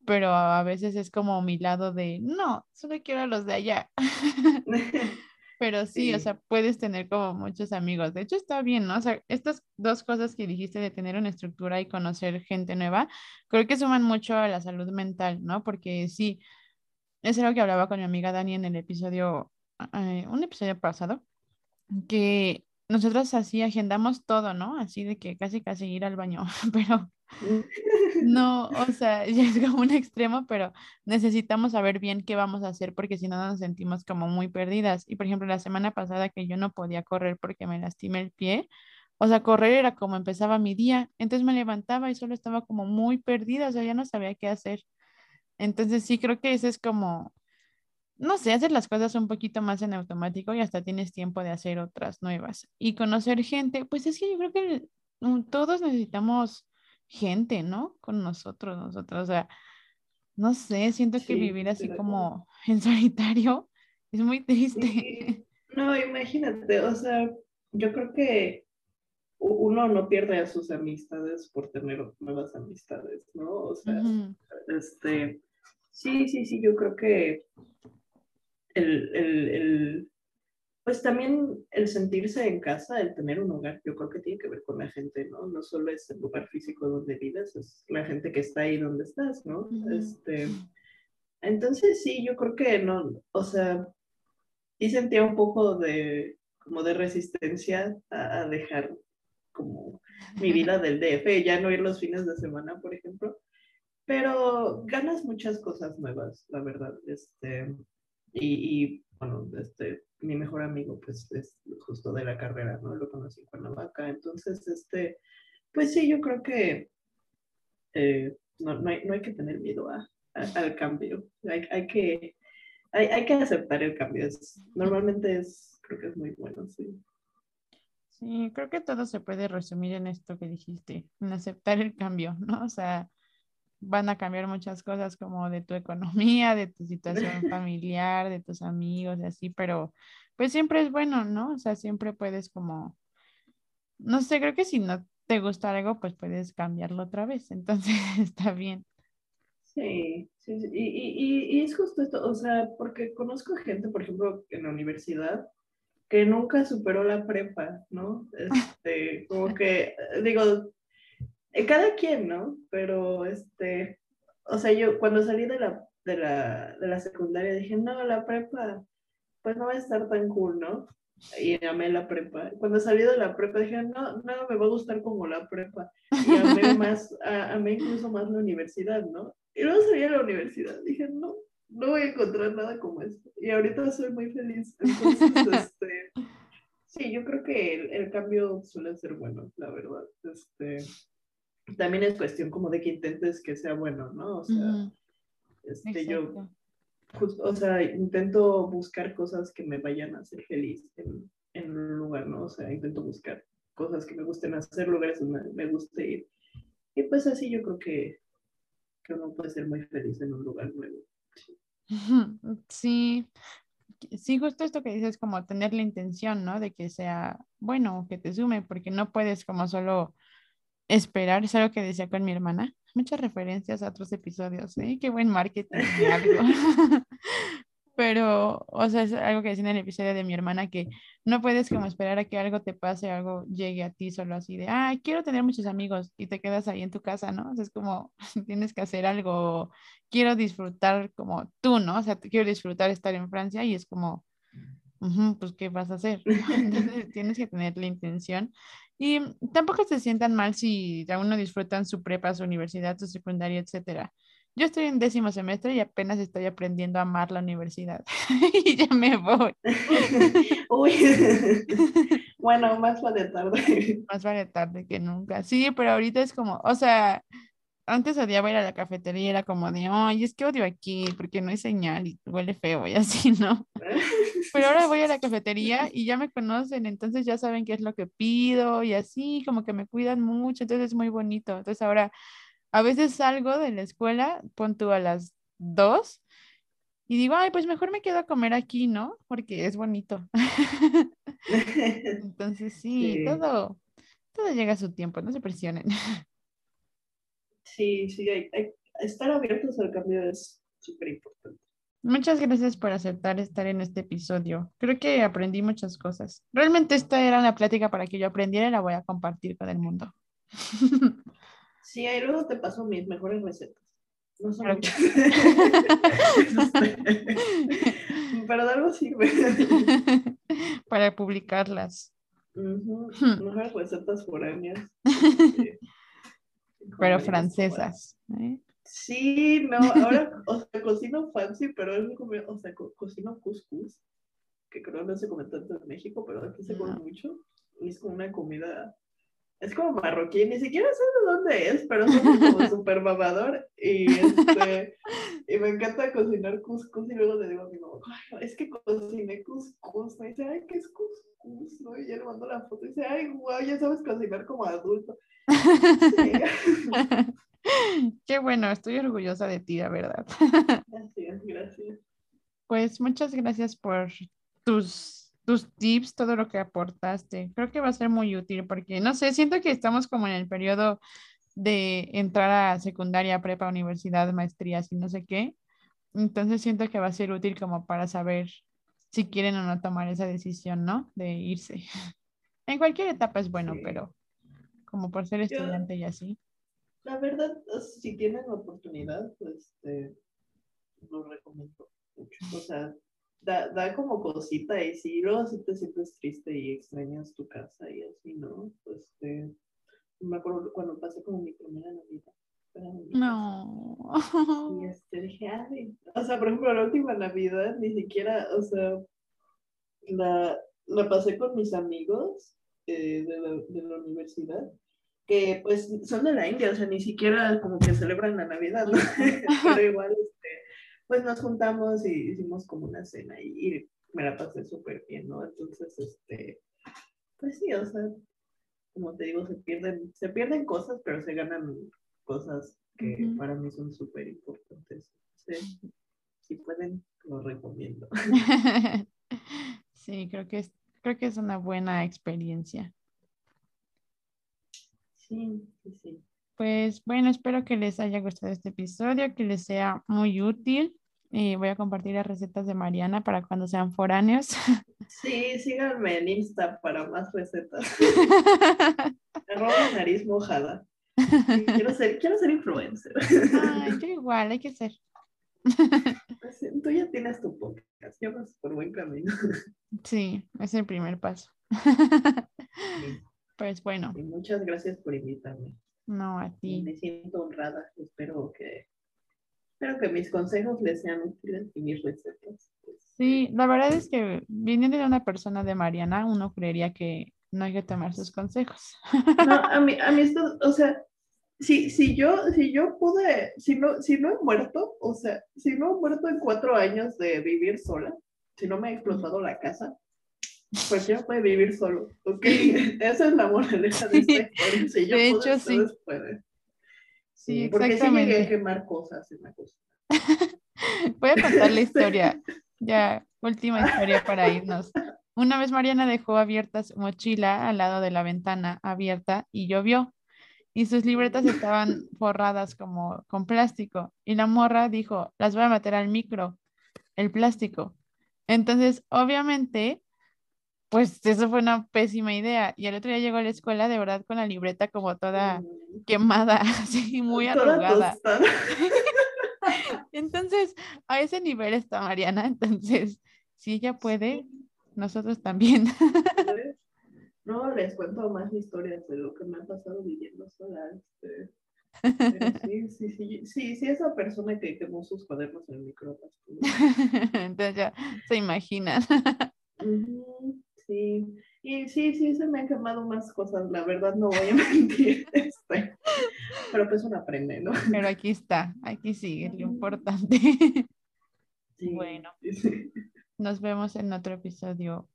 pero a veces es como mi lado de, no, solo quiero a los de allá. pero sí, o sea, puedes tener como muchos amigos. De hecho, está bien, ¿no? O sea, estas dos cosas que dijiste de tener una estructura y conocer gente nueva, creo que suman mucho a la salud mental, ¿no? Porque sí, es algo que hablaba con mi amiga Dani en el episodio, eh, un episodio pasado, que nosotros así agendamos todo, ¿no? Así de que casi casi ir al baño, pero no, o sea, ya es como un extremo, pero necesitamos saber bien qué vamos a hacer porque si no nos sentimos como muy perdidas. Y por ejemplo, la semana pasada que yo no podía correr porque me lastimé el pie, o sea, correr era como empezaba mi día, entonces me levantaba y solo estaba como muy perdida, o sea, ya no sabía qué hacer. Entonces sí, creo que ese es como, no sé, hacer las cosas un poquito más en automático y hasta tienes tiempo de hacer otras nuevas. Y conocer gente, pues es que yo creo que todos necesitamos gente, ¿no? Con nosotros, nosotros, o sea, no sé, siento que vivir así como en solitario es muy triste. No, imagínate, o sea, yo creo que uno no pierde a sus amistades por tener nuevas amistades, ¿no? O sea, este, sí, sí, sí, yo creo que el, el, pues también el sentirse en casa, el tener un hogar, yo creo que tiene que ver con la gente, ¿no? No solo es el lugar físico donde vives, es la gente que está ahí donde estás, ¿no? este, entonces sí, yo creo que no, o sea, sí sentía un poco de, como de resistencia a, dejar como mi vida del DF, ya no ir los fines de semana, por ejemplo, pero ganas muchas cosas nuevas, la verdad, este, y, y bueno, este, mi mejor amigo, pues, es justo de la carrera, ¿no? Lo conocí en Cuernavaca. Entonces, este, pues sí, yo creo que eh, no, no, hay, no, hay, que tener miedo a, al cambio. Hay, hay que, hay, hay, que aceptar el cambio. Es, normalmente es, creo que es muy bueno, sí. Sí, creo que todo se puede resumir en esto que dijiste, en aceptar el cambio, ¿no? O sea, van a cambiar muchas cosas como de tu economía, de tu situación familiar, de tus amigos y así, pero pues siempre es bueno, ¿no? O sea, siempre puedes como, no sé, creo que si no te gusta algo, pues puedes cambiarlo otra vez, entonces está bien. Sí, sí, Y, y, y, es justo esto, o sea, porque conozco gente, por ejemplo, en la universidad, que nunca superó la prepa, ¿no? Este, como que, digo, cada quien, ¿no? Pero, este, o sea, yo cuando salí de la, de la, de la secundaria dije, no, la prepa, pues no va a estar tan cool, ¿no? Y amé la prepa. Cuando salí de la prepa dije, no, no, me va a gustar como la prepa. Y amé más, amé incluso más la universidad, ¿no? Y luego salí a la universidad, dije, no, no voy a encontrar nada como esto. Y ahorita soy muy feliz. Entonces, este, sí, yo creo que el, el, cambio suele ser bueno, la verdad. Este, también es cuestión como de que intentes que sea bueno, ¿no? O sea, este, yo, o sea, intento buscar cosas que me vayan a hacer feliz en, en, un lugar, ¿no? O sea, intento buscar cosas que me gusten hacer, lugares donde me guste ir. Y pues así yo creo que, que uno puede ser muy feliz en un lugar nuevo. Sí. sí. justo esto que dices, como tener la intención, ¿no? De que sea bueno, que te sume, porque no puedes como solo esperar, es algo que decía con mi hermana. Muchas referencias a otros episodios, ¿eh? Qué buen marketing. Pero, o sea, es algo que decía en el episodio de mi hermana, que no puedes como esperar a que algo te pase, algo llegue a ti solo así de, ay, quiero tener muchos amigos y te quedas ahí en tu casa, ¿no? Es como, tienes que hacer algo, quiero disfrutar como tú, ¿no? O sea, quiero disfrutar estar en Francia y es como, pues, ¿qué vas a hacer? Entonces, tienes que tener la intención y tampoco se sientan mal si aún no disfrutan su prepa, su universidad, su secundaria, etcétera. Yo estoy en décimo semestre y apenas estoy aprendiendo a amar la universidad. y ya me voy. Uy. bueno, más vale tarde. más vale tarde que nunca. Sí, pero ahorita es como, o sea, antes odiaba ir a la cafetería, era como de, ay, es que odio aquí porque no hay señal y huele feo y así, ¿no? Pero ahora voy a la cafetería y ya me conocen, entonces ya saben qué es lo que pido y así, como que me cuidan mucho, entonces es muy bonito. Entonces ahora a veces salgo de la escuela, pon tú a las dos y digo, ay, pues mejor me quedo a comer aquí, ¿no? Porque es bonito. entonces sí, todo, todo llega a su tiempo, no se presionen. Sí, sí, hay, estar abiertos al cambio es súper importante. Muchas gracias por aceptar estar en este episodio. Creo que aprendí muchas cosas. Realmente esta era una plática para que yo aprendiera y la voy a compartir con el mundo. Sí, ahí luego te paso mis mejores recetas. No son muchas. Pero de algo sirve. Para publicarlas. Mejores recetas foráneas. Pero francesas. ¿eh? Sí, no, ahora, o sea, cocino fancy, pero es como, o sea, cocino couscous, que creo no se come tanto en México, pero aquí se come mucho. Y es como una comida, es como marroquí, ni siquiera sé de dónde es, pero es como súper mamador. Y, este, y me encanta cocinar couscous y luego le digo a mi mamá, es que cociné couscous. Me dice, ay, ¿qué es couscous? ¿no? Y yo le mando la foto y dice, ay, guau, ya sabes cocinar como adulto. Qué bueno, estoy orgullosa de ti, la verdad. Gracias, gracias. Pues muchas gracias por tus, tus tips, todo lo que aportaste. Creo que va a ser muy útil porque, no sé, siento que estamos como en el periodo de entrar a secundaria, prepa, universidad, maestrías y no sé qué. Entonces siento que va a ser útil como para saber si quieren o no tomar esa decisión, ¿no? De irse. En cualquier etapa es bueno, pero como por ser estudiante y así. La verdad, si tienen la oportunidad, pues este, lo recomiendo mucho. O sea, da, da como cosita y si luego si te sientes triste y extrañas tu casa y así, ¿no? Pues este, me acuerdo cuando pasé como mi primera Navidad. No. Y este, dije, ay, o sea, por ejemplo, la última Navidad ni siquiera, o sea, la, la pasé con mis amigos eh, de, la, de, la, universidad, que pues son de la India, o sea, ni siquiera como que celebran la Navidad, ¿no? Pero igual, este, pues nos juntamos y hicimos como una cena y, me la pasé súper bien, ¿no? Entonces, este, pues sí, o sea, como te digo, se pierden, se pierden cosas, pero se ganan cosas que uh -huh. para mí son súper importantes. Sí, si pueden, lo recomiendo. sí, creo que es creo que es una buena experiencia. Sí, sí, sí. Pues bueno, espero que les haya gustado este episodio, que les sea muy útil. Y voy a compartir las recetas de Mariana para cuando sean foráneos. Sí, síganme en Insta para más recetas. Arroba nariz mojada. Quiero ser, quiero ser influencer. Ay, yo igual, hay que ser. Pues, tú ya tienes tu podcast, ya vas por buen camino. Sí, es el primer paso. Sí. Pues bueno. Y muchas gracias por invitarme. No, a ti. Me siento honrada. Espero que, espero que mis consejos les sean útiles y mis recetas. Pues. Sí, la verdad es que viniendo de una persona de Mariana, uno creería que no hay que tomar sus consejos. No, a mí, a mí esto, o sea, si, si, yo, si yo pude, si no, si no he muerto, o sea, si no he muerto en cuatro años de vivir sola, si no me ha explotado la casa, cualquiera puede vivir solo, ¿ok? Esa es la moraleja de esta historia. Si yo de pude, hecho, sí. Pueden. Sí, porque sí llegué a quemar cosas en la. Voy a contar la historia, ya, última historia para irnos. Una vez Mariana dejó abierta su mochila al lado de la ventana abierta y llovió y sus libretas estaban forradas como con plástico y la morra dijo, las voy a meter al micro, el plástico. Entonces, obviamente, pues eso fue una pésima idea y el otro día llegó a la escuela de verdad con la libreta como toda quemada, así muy Toda arrugada. Entonces, a ese nivel está Mariana, entonces, si ella puede, nosotros también. No, les cuento más historias de lo que me ha pasado viviendo sola. Este. Sí, sí, sí, sí, sí, esa persona que quemó sus cuadernos en el microplástico. Entonces ya se imaginan. Sí, y, sí, sí, se me han quemado más cosas, la verdad no voy a mentir. Este, pero pues uno aprende, ¿no? Pero aquí está, aquí sigue, lo importante. Sí, Bueno. sí. Nos vemos en otro episodio.